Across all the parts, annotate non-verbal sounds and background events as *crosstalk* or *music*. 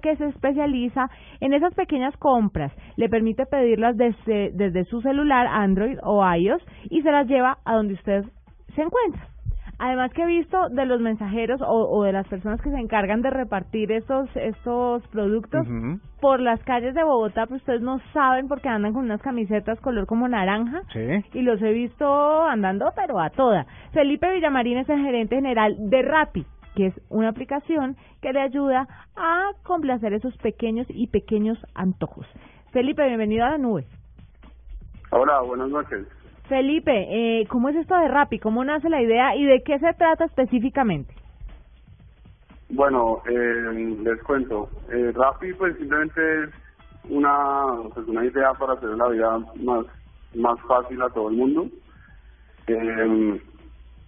que se especializa en esas pequeñas compras. Le permite pedirlas desde, desde su celular, Android o iOS, y se las lleva a donde usted se encuentra. Además que he visto de los mensajeros o, de las personas que se encargan de repartir estos estos productos por las calles de Bogotá, pues ustedes no saben porque andan con unas camisetas color como naranja y los he visto andando pero a toda. Felipe Villamarín es el gerente general de Rappi que es una aplicación que le ayuda a complacer esos pequeños y pequeños antojos. Felipe, bienvenido a la nube. Hola, buenas noches. Felipe, eh, ¿cómo es esto de Rappi? ¿Cómo nace la idea y de qué se trata específicamente? Bueno, eh, les cuento. Eh, Rappi pues simplemente es una, pues, una idea para hacer la vida más, más fácil a todo el mundo. Eh,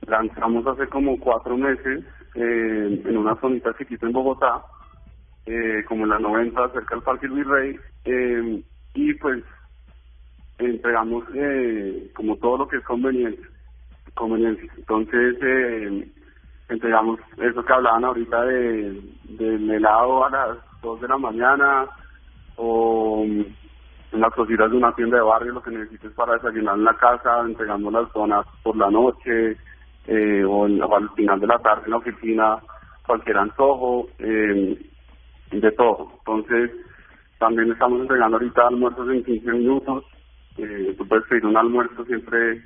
lanzamos hace como cuatro meses eh, en una zonita chiquita en Bogotá, eh, como en la 90, cerca del Parque Virrey, eh, y pues entregamos eh, como todo lo que es conveniencia. conveniencia. Entonces, eh, entregamos eso que hablaban ahorita de del helado a las 2 de la mañana o en las cositas de una tienda de barrio, lo que necesites para desayunar en la casa, entregamos las zonas por la noche eh, o, al final de la tarde en la oficina, cualquier antojo, eh, de todo. Entonces, también estamos entregando ahorita almuerzos en 15 minutos, eh, tú puedes pedir un almuerzo siempre,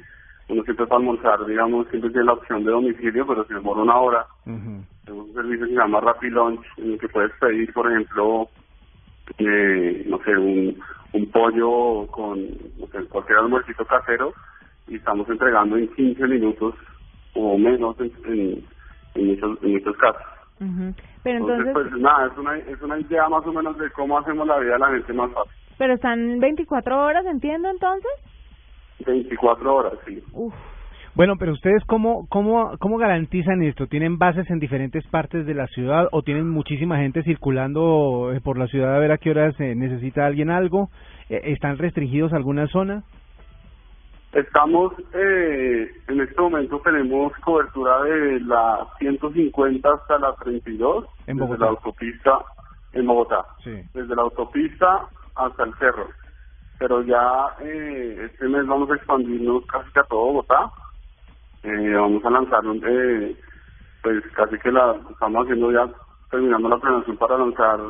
uno siempre para almorzar, digamos, siempre tiene la opción de domicilio, pero si demora una hora, tenemos un servicio que se llama Rappi Lunch, en el que puedes pedir, por ejemplo, eh, no sé, un, un pollo con no sé, cualquier almuercito casero, y estamos entregando en 15 minutos o menos en, en, muchos, en muchos casos. Pero entonces, pues nada, es una, es una idea más o menos de cómo hacemos la vida de la gente más fácil. Pero están 24 horas, entiendo entonces. 24 horas, sí. Bueno, pero ustedes cómo, cómo, cómo garantizan esto? ¿Tienen bases en diferentes partes de la ciudad o tienen muchísima gente circulando eh, por la ciudad a ver a qué horas necesita alguien algo? Eh, ¿Están restringidos a alguna zona? Estamos, eh, en este momento tenemos cobertura de la 150 hasta la 32, ¿En desde la autopista en Bogotá, sí. desde la autopista hasta el cerro. Pero ya eh, este mes vamos a expandirnos casi que a todo Bogotá. Eh, vamos a lanzar, eh, pues casi que la estamos haciendo ya, terminando la planeación para lanzar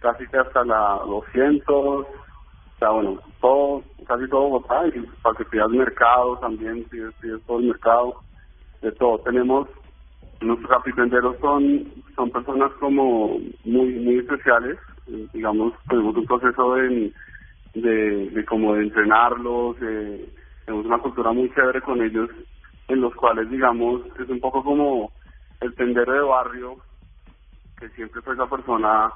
casi que hasta la 200, o sea, bueno, todo, casi todo Bogotá, y para que pidas mercado también, si es, todo el mercado, de todo. Tenemos, nuestros capitenderos son, son personas como muy, muy especiales, digamos, tenemos un proceso de, de, como de entrenarlos, tenemos una cultura muy chévere con ellos, en los cuales, digamos, es un poco como el tendero de barrio, que siempre fue esa persona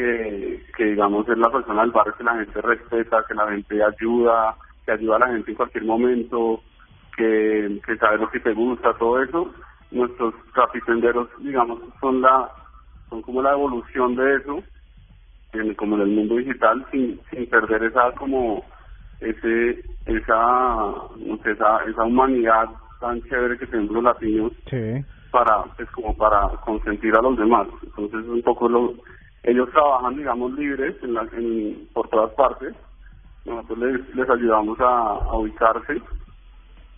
que, que digamos es la persona del barrio que la gente respeta, que la gente ayuda, que ayuda a la gente en cualquier momento, que, que sabe lo que te gusta, todo eso. Nuestros capitenderos, digamos, son la son como la evolución de eso en, como en el mundo digital sin, sin perder esa como ese esa no sé, esa esa humanidad tan chévere que tenemos los latinos para pues como para consentir a los demás entonces es un poco lo ellos trabajan digamos libres en, la, en por todas partes nosotros les, les ayudamos a, ubicarse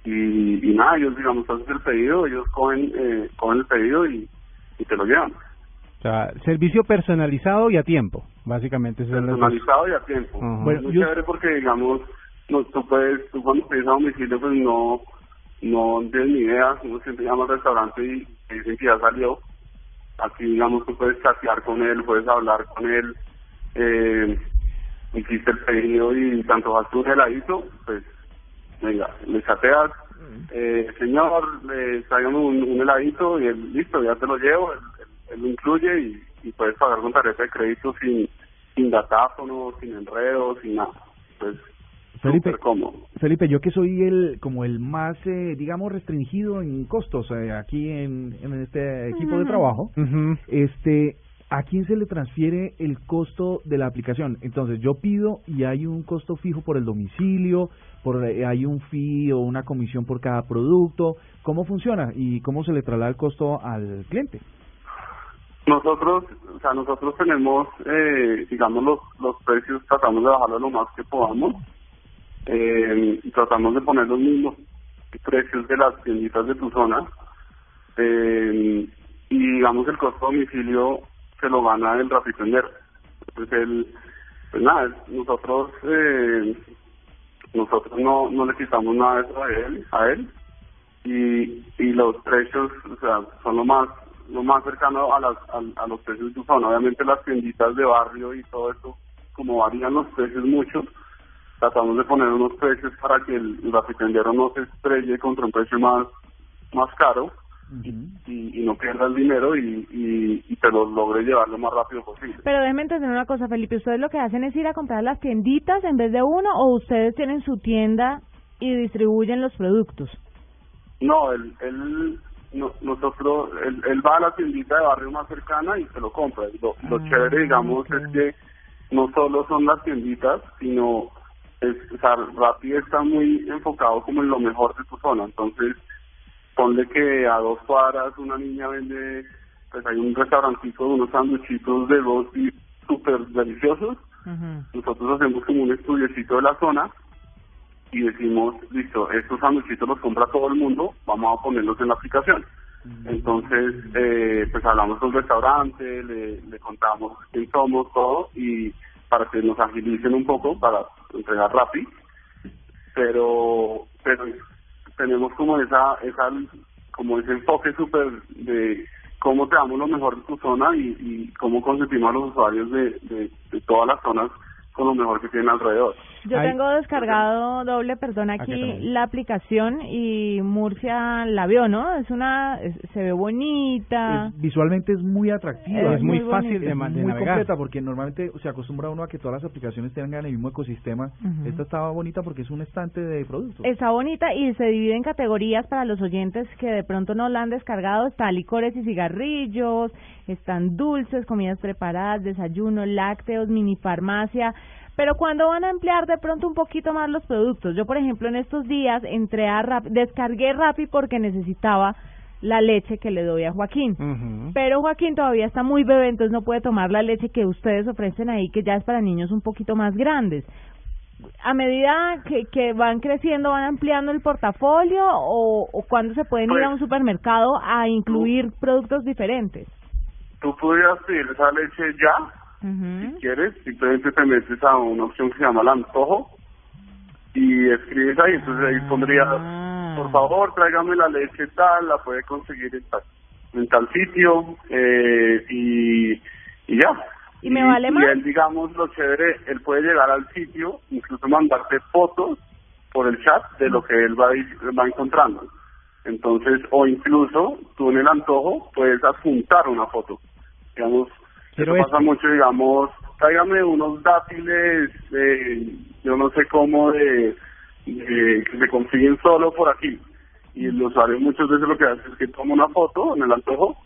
y, y nada ellos digamos hacen el pedido ellos cogen eh, cogen el pedido y, y te lo llevan o sea, servicio personalizado y a tiempo, básicamente. Personalizado y a tiempo. Bueno, muy chévere porque, digamos, no, tú puedes, tú cuando pides a domicilio, pues no, no tienes ni idea, uno siempre llama al restaurante y dicen que ya salió. Aquí, digamos, tú puedes chatear con él, puedes hablar con él, eh, hiciste el pedido y tanto vas tú un heladito, pues, venga, le chateas, mm. eh, señor, le traigamos un, un heladito y él, listo, ya te lo llevo, él lo incluye y, puedes pagar con tarjeta de crédito sin, sin datáfono, sin enredos, sin nada. Pues Felipe, Felipe, yo que soy el como el más, eh, digamos, restringido en costos eh, aquí en, en este equipo de trabajo, este, ¿a quién se le transfiere el costo de la aplicación? Entonces, yo pido y hay un costo fijo por el domicilio, por eh, hay un fee o una comisión por cada producto. ¿Cómo funciona y cómo se le traslada el costo al cliente? Nosotros, o sea, nosotros tenemos, eh, digamos, los, los precios, tratamos de bajarlo lo más que podamos. Eh, tratamos de poner los mismos precios de las tienditas de tu zona. Eh, y digamos, el costo de domicilio se lo gana el rapitender. Pues el, pues nada, nosotros, eh, nosotros no, no le quitamos nada de eso a él, a él. Y, y los precios, o sea, son lo más lo más cercano a, las, a, los precios de tu zona. Obviamente las tienditas de barrio y todo eso, como varían los precios mucho, tratamos de poner unos precios para que el, el no se estrelle contra un precio más, más caro y, y, no pierda el dinero y, y, y te lo logre llevar lo más rápido posible. Pero déjeme entender una cosa, Felipe, ¿ustedes lo que hacen es ir a comprar las tienditas en vez de uno o ustedes tienen su tienda y distribuyen los productos? No, él, él no, nosotros, él, va a la tiendita de barrio más cercana y se lo compra. Lo, lo ah, chévere, digamos, es que no solo son las tienditas, sino es, o sea, Rappi está muy enfocado como en lo mejor de tu zona. Entonces, ponle que a dos cuadras una niña vende, pues hay un restaurantito de unos sanduchitos de y súper deliciosos. Nosotros hacemos como un estudiecito de la zona y decimos, listo, estos sanduchitos los compra todo el mundo, vamos a ponerlos en la aplicación. Entonces, eh, pues hablamos con el restaurante, le, le contamos quién somos, todo, y para que nos agilicen un poco para entregar rápido. Pero, pero tenemos como esa, esa como ese enfoque súper de cómo te damos lo mejor de tu zona y, y cómo consentimos a los usuarios de, de, de todas las zonas con lo mejor que tienen alrededor. Yo tengo descargado doble, perdón, aquí, la aplicación y Murcia la vio, ¿no? Es una, se ve bonita. visualmente es muy atractiva. Es, muy, fácil de, muy completa porque normalmente se acostumbra uno a que todas las aplicaciones tengan el mismo ecosistema. Esta estaba bonita porque es un estante de productos. Está bonita y se divide en categorías para los oyentes que de pronto no la han descargado. Está licores y cigarrillos, están dulces, comidas preparadas, desayuno, lácteos, mini farmacia pero cuando van a emplear de pronto un poquito más los productos. Yo, por ejemplo, en estos días entré a Rappi, descargué Rappi porque necesitaba la leche que le doy a Joaquín. Pero Joaquín todavía está muy bebé, entonces no puede tomar la leche que ustedes ofrecen ahí, que ya es para niños un poquito más grandes. A medida que, que van creciendo, van ampliando el portafolio o, o cuando se pueden ir a un pues, supermercado a incluir productos diferentes. Tú podrías pedir esa leche ya si quieres, simplemente te metes a una opción que se llama el antojo y escribes ahí, entonces ahí pondría, ah. por favor, tráigame la leche tal, la puede conseguir en tal, en tal sitio eh, y, y ya. ¿Y me vale más? Y él, digamos, lo chévere, él puede llegar al sitio, incluso mandarte fotos por el chat de lo que él va, va encontrando. Entonces, o incluso tú en el antojo puedes adjuntar una foto. Digamos, pero Eso pasa mucho, digamos, tráigame unos dátiles, eh, yo no sé cómo, de, que se consiguen solo por aquí. Y el usuario muchas veces lo que hace es que toma una foto en el antojo,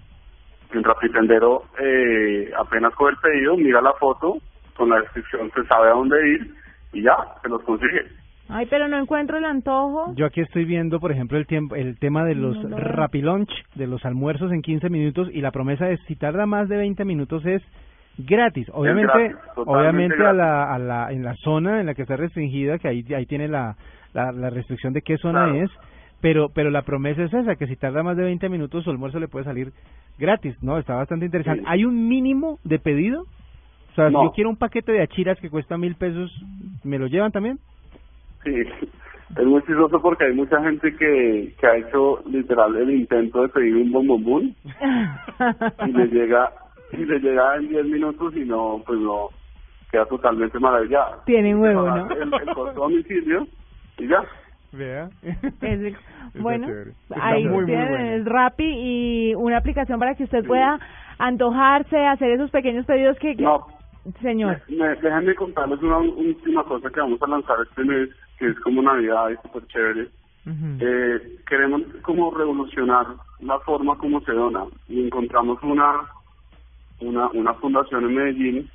el rapitendero eh, apenas con el pedido, mira la foto, con la descripción se sabe a dónde ir y ya, se los consigue. Ay, pero no encuentro el antojo. Yo aquí estoy viendo, por ejemplo, el tiempo, el tema de los no, rapilunch, de los almuerzos en 15 minutos y la promesa es si tarda más de 20 minutos es gratis. Obviamente, obviamente a la, a la en la zona en la que está restringida, que ahí ahí tiene la la, restricción de qué zona es, pero pero la promesa es esa que si tarda más de 20 minutos su almuerzo le puede salir gratis, ¿no? Está bastante interesante. ¿Hay un mínimo de pedido? O sea, si yo quiero un paquete de achiras que cuesta mil pesos, ¿me lo llevan también? Sí, es muy chistoso porque hay mucha gente que, que ha hecho literal el intento de pedir un bombombón y le llega y le llega en 10 minutos y no, pues no, queda totalmente maravillada. Tiene huevo, ¿no? El, el costo domicilio y ya. Vea. *laughs* bueno, ahí tienen el Rappi y una aplicación para que usted pueda antojarse, hacer esos pequeños pedidos que... No, señor. Me, déjenme contarles una última cosa que vamos a lanzar este mes que es como Navidad y súper chévere. eh, queremos como revolucionar la forma como se dona y encontramos una, una, una fundación en Medellín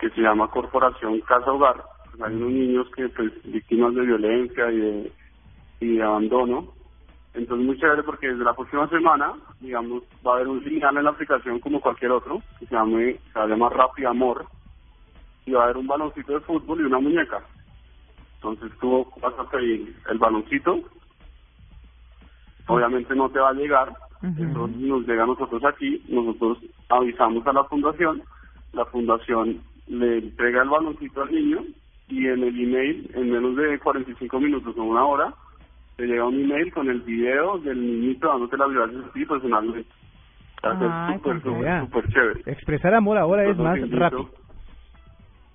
que se llama Corporación Casa Hogar. hay unos niños que pues víctimas de violencia y de, y de abandono Entonces muy chévere porque desde la próxima semana, digamos, va a haber un señal en la aplicación como cualquier otro, que se, llame, se va a llamar Rappi Amor, y va a haber un baloncito de fútbol y una muñeca. Entonces tú vas a pedir el baloncito, obviamente no te va a llegar, entonces nos llega a nosotros aquí, nosotros avisamos a la fundación, la fundación le entrega el baloncito al niño y en el email, en menos de 45 minutos o una hora, te llega un email con el video del niñito dándote las gracias a ti personalmente. Ah, súper, súper chévere. Expresar amor ahora es más rápido.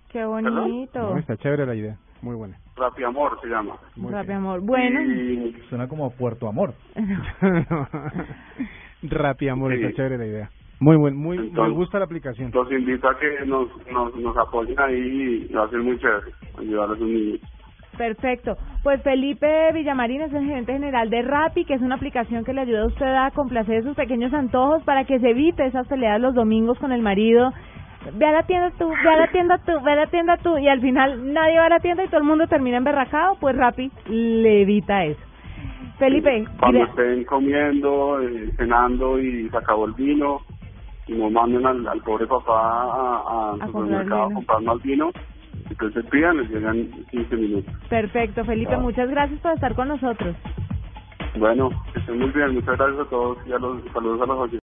Qué bonito. está chévere la idea. Muy buena. Rapi Amor se llama. *laughs* Rapi Amor. Bueno. Suena como Puerto Amor. Rapi Amor, está chévere la idea. Muy buen, muy, me gusta la aplicación. Los invito a que nos, nos, nos apoyen ahí y va a ser muy chévere ayudar a sus niños. Perfecto. Pues Felipe Villamarín es el gerente general de Rappi, que es una aplicación que le ayuda a usted a complacer sus pequeños antojos para que se evite esas peleas los domingos con el marido. Ve a la tienda tú, ve a la tienda tú, ve a la tienda tú, y al final nadie va a la tienda y todo el mundo termina emberracado, pues Rappi le evita eso. Felipe. Cuando estén comiendo, eh, cenando y se acabó el vino, y no manden al, pobre papá a, a, supermercado a comprar más vino, entonces pidan, les llegan 15 minutos. Perfecto, Felipe, ah. muchas gracias por estar con nosotros. Bueno, que estén muy bien, muchas gracias a todos y a los saludos a los oyentes.